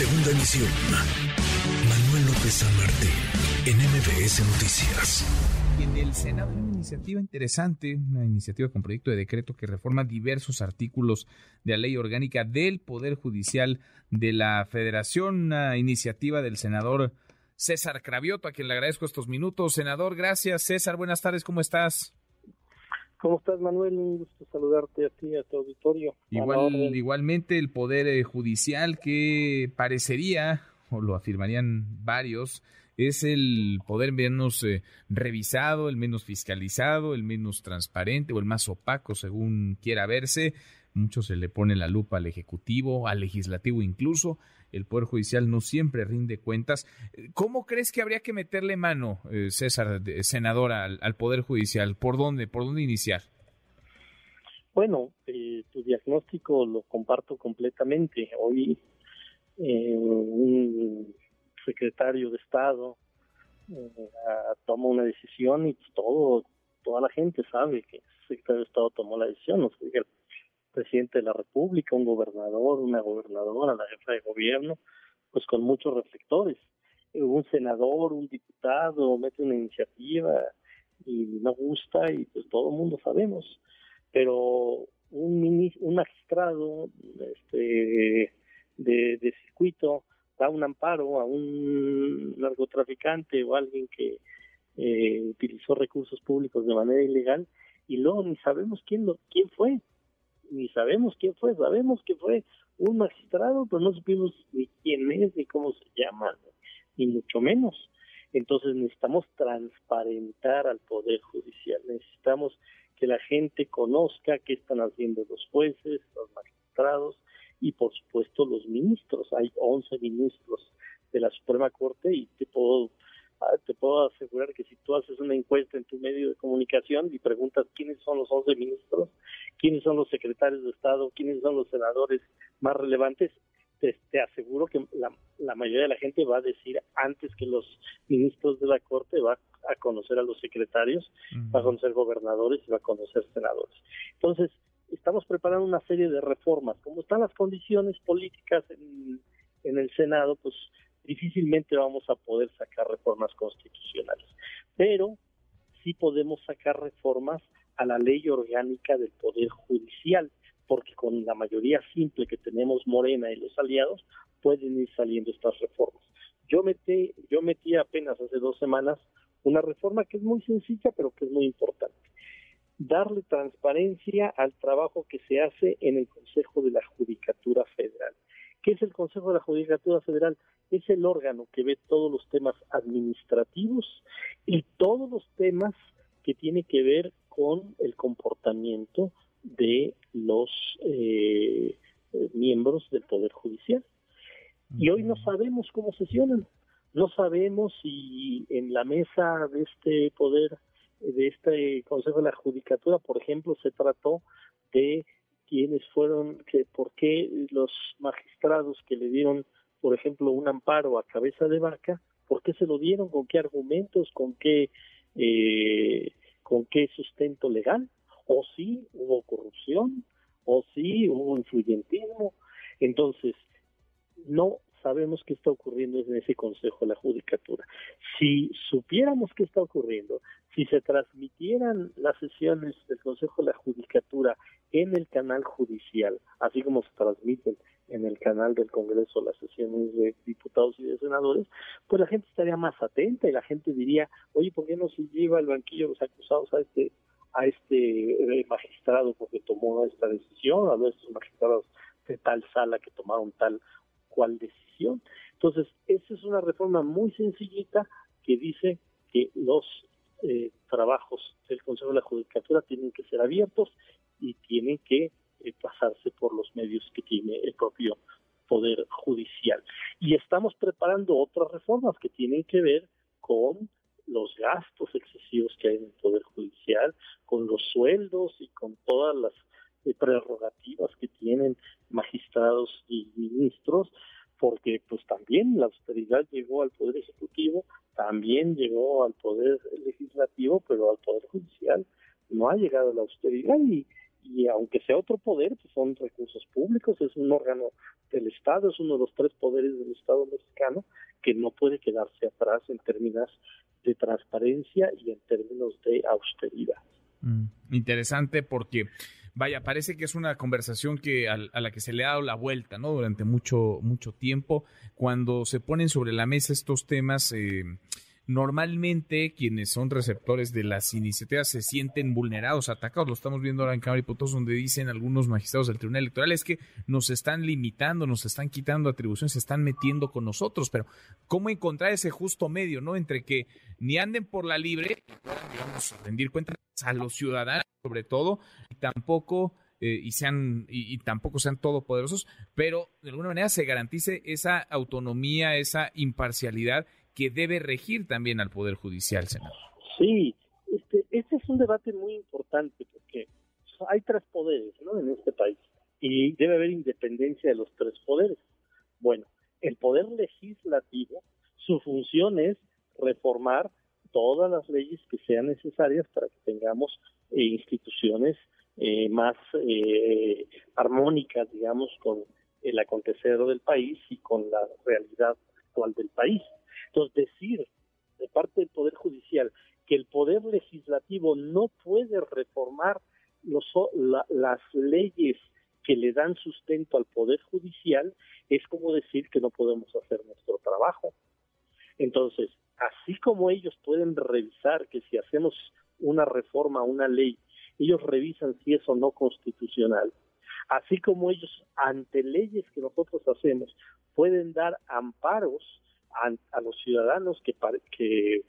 Segunda emisión. Manuel López San en MBS Noticias. En el Senado hay una iniciativa interesante, una iniciativa con proyecto de decreto que reforma diversos artículos de la ley orgánica del Poder Judicial de la Federación, una iniciativa del senador César Cravioto, a quien le agradezco estos minutos. Senador, gracias. César, buenas tardes, ¿cómo estás? ¿Cómo estás, Manuel? Un gusto saludarte a ti a tu auditorio. Igual, igualmente el Poder eh, Judicial que parecería, o lo afirmarían varios, es el poder menos eh, revisado, el menos fiscalizado, el menos transparente o el más opaco, según quiera verse. Mucho se le pone la lupa al Ejecutivo, al Legislativo incluso. El Poder Judicial no siempre rinde cuentas. ¿Cómo crees que habría que meterle mano, eh, César, senadora, al, Poder Judicial? ¿Por dónde? ¿Por dónde iniciar? Bueno, eh, tu diagnóstico lo comparto completamente. Hoy eh, un secretario de Estado toma una decisión y todo toda la gente sabe que el secretario de Estado tomó la decisión. No sé, presidente de la República, un gobernador, una gobernadora, la jefa de gobierno, pues con muchos reflectores. Un senador, un diputado mete una iniciativa y no gusta y pues todo el mundo sabemos. Pero un, un magistrado este, de, circuito da un amparo a un narcotraficante o alguien que eh, utilizó recursos públicos de manera ilegal y luego ni sabemos quién lo quién fue ni sabemos quién fue, sabemos que fue un magistrado, pero no supimos ni quién es, ni cómo se llama, ni mucho menos. Entonces necesitamos transparentar al Poder Judicial, necesitamos que la gente conozca qué están haciendo los jueces, los magistrados y por supuesto los ministros. Hay 11 ministros de la Suprema Corte y te puedo Ah, te puedo asegurar que si tú haces una encuesta en tu medio de comunicación y preguntas quiénes son los 11 ministros, quiénes son los secretarios de Estado, quiénes son los senadores más relevantes, te, aseguro que la, la, mayoría de la gente va a decir antes que los ministros de la Corte va a conocer a los secretarios, va a conocer gobernadores y va a conocer senadores. Entonces, estamos preparando una serie de reformas. Como están las condiciones políticas en, en el Senado, pues difícilmente vamos a poder sacar reformas constitucionales, pero sí podemos sacar reformas a la ley orgánica del Poder Judicial, porque con la mayoría simple que tenemos Morena y los aliados pueden ir saliendo estas reformas. Yo metí, yo metí apenas hace dos semanas una reforma que es muy sencilla, pero que es muy importante. Darle transparencia al trabajo que se hace en el Consejo de la Judicatura Federal. ¿Qué es el Consejo de la Judicatura Federal? Es el órgano que ve todos los temas administrativos y todos los temas que tienen que ver con el comportamiento de los eh, miembros del Poder Judicial. Y hoy no sabemos cómo sesionan, no sabemos si en la mesa de este poder, de este Consejo de la Judicatura, por ejemplo, se trató de quiénes fueron, que por qué los magistrados que le dieron, por ejemplo, un amparo a cabeza de vaca, por qué se lo dieron, con qué argumentos, con qué, eh, con qué sustento legal, o si hubo corrupción, o si hubo influyentismo. Entonces, no sabemos qué está ocurriendo en ese Consejo de la Judicatura. Si supiéramos qué está ocurriendo, si se transmitieran las sesiones del Consejo de la Judicatura en el canal judicial, así como se transmiten en el canal del Congreso las sesiones de diputados y de senadores, pues la gente estaría más atenta y la gente diría, oye, ¿por qué no se lleva el banquillo los acusados a este a este eh, magistrado porque tomó esta decisión, a nuestros magistrados de tal sala que tomaron tal cual decisión? Entonces, esa es una reforma muy sencillita que dice que los eh, trabajos del Consejo de la Judicatura tienen que ser abiertos y tienen que eh, pasarse por los medios que tiene el propio Poder Judicial. Y estamos preparando otras reformas que tienen que ver con los gastos excesivos que hay en el Poder Judicial, con los sueldos y con todas las eh, prerrogativas que tienen magistrados y ministros, porque pues también la austeridad llegó al Poder Ejecutivo, también llegó al Poder Legislativo, pero al Poder Judicial no ha llegado la austeridad y, y aunque sea otro poder, pues son recursos públicos, es un órgano del Estado, es uno de los tres poderes del Estado mexicano que no puede quedarse atrás en términos de transparencia y en términos de austeridad. Mm, interesante porque vaya, parece que es una conversación que a, la que se le ha dado la vuelta, ¿no? Durante mucho, mucho tiempo. Cuando se ponen sobre la mesa estos temas, eh, normalmente quienes son receptores de las iniciativas se sienten vulnerados, atacados. Lo estamos viendo ahora en Cámara y Potos, donde dicen algunos magistrados del Tribunal Electoral es que nos están limitando, nos están quitando atribuciones, se están metiendo con nosotros. Pero, ¿cómo encontrar ese justo medio, no? Entre que ni anden por la libre, digamos, rendir cuentas a los ciudadanos, sobre todo, y tampoco. Eh, y sean y, tampoco sean todopoderosos, pero de alguna manera se garantice esa autonomía, esa imparcialidad que debe regir también al Poder Judicial, senador. Sí, este, este es un debate muy importante porque hay tres poderes ¿no? en este país y debe haber independencia de los tres poderes. Bueno, el poder legislativo, su función es reformar todas las leyes que sean necesarias para que tengamos eh, instituciones eh, más eh, armónicas, digamos, con el acontecer del país y con la realidad actual del país. Entonces, decir de parte del Poder Judicial que el Poder Legislativo no puede reformar los, las leyes que le dan sustento al Poder Judicial es como decir que no podemos hacer nuestro trabajo. Entonces, así como ellos pueden revisar que si hacemos una reforma, una ley, ellos revisan si es o no constitucional, así como ellos ante leyes que nosotros hacemos pueden dar amparos a, los ciudadanos que, que,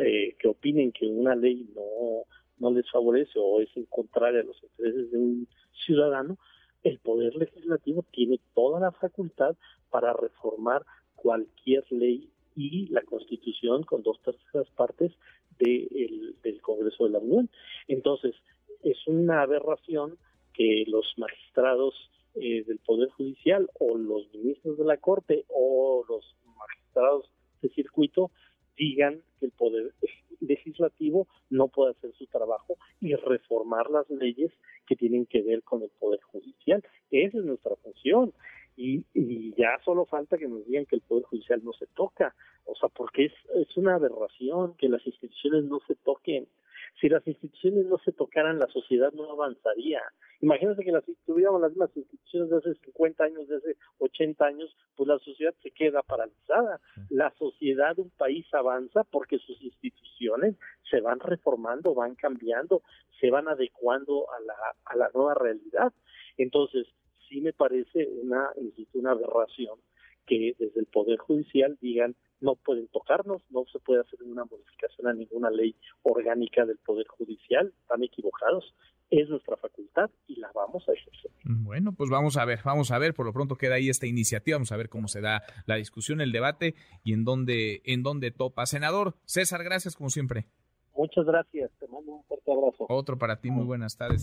eh, que opinen que una ley no, no les favorece o es en contraria a los intereses de un ciudadano, el Poder Legislativo tiene toda la facultad para reformar cualquier ley y la Constitución con dos terceras partes del Congreso de la Unión. Entonces, es una aberración que los magistrados eh, del Poder Judicial o los ministros de la Corte o los de circuito digan que el poder legislativo no puede hacer su trabajo y reformar las leyes que tienen que ver con el poder judicial. Esa es nuestra función. Y, y ya solo falta que nos digan que el poder judicial no se toca. O sea, porque es, es una aberración que las instituciones no se toquen. Si las instituciones no se tocaran, la sociedad no avanzaría. Imagínense que las, tuviéramos las mismas instituciones de hace 50 años, de hace 80 años, pues la sociedad se queda paralizada. La sociedad, un país avanza porque sus instituciones se van reformando, van cambiando, se van adecuando a la, a la nueva realidad. Entonces, sí me parece una, una aberración que desde el Poder Judicial digan no pueden tocarnos, no se puede hacer una modificación a ninguna ley orgánica del Poder Judicial, están equivocados, es nuestra facultad y la vamos a ejercer. Bueno, pues vamos a ver, vamos a ver, por lo pronto queda ahí esta iniciativa, vamos a ver cómo se da la discusión, el debate y en dónde, en dónde topa. Senador César, gracias como siempre. Muchas gracias, te mando un fuerte abrazo. Otro para ti, muy buenas tardes.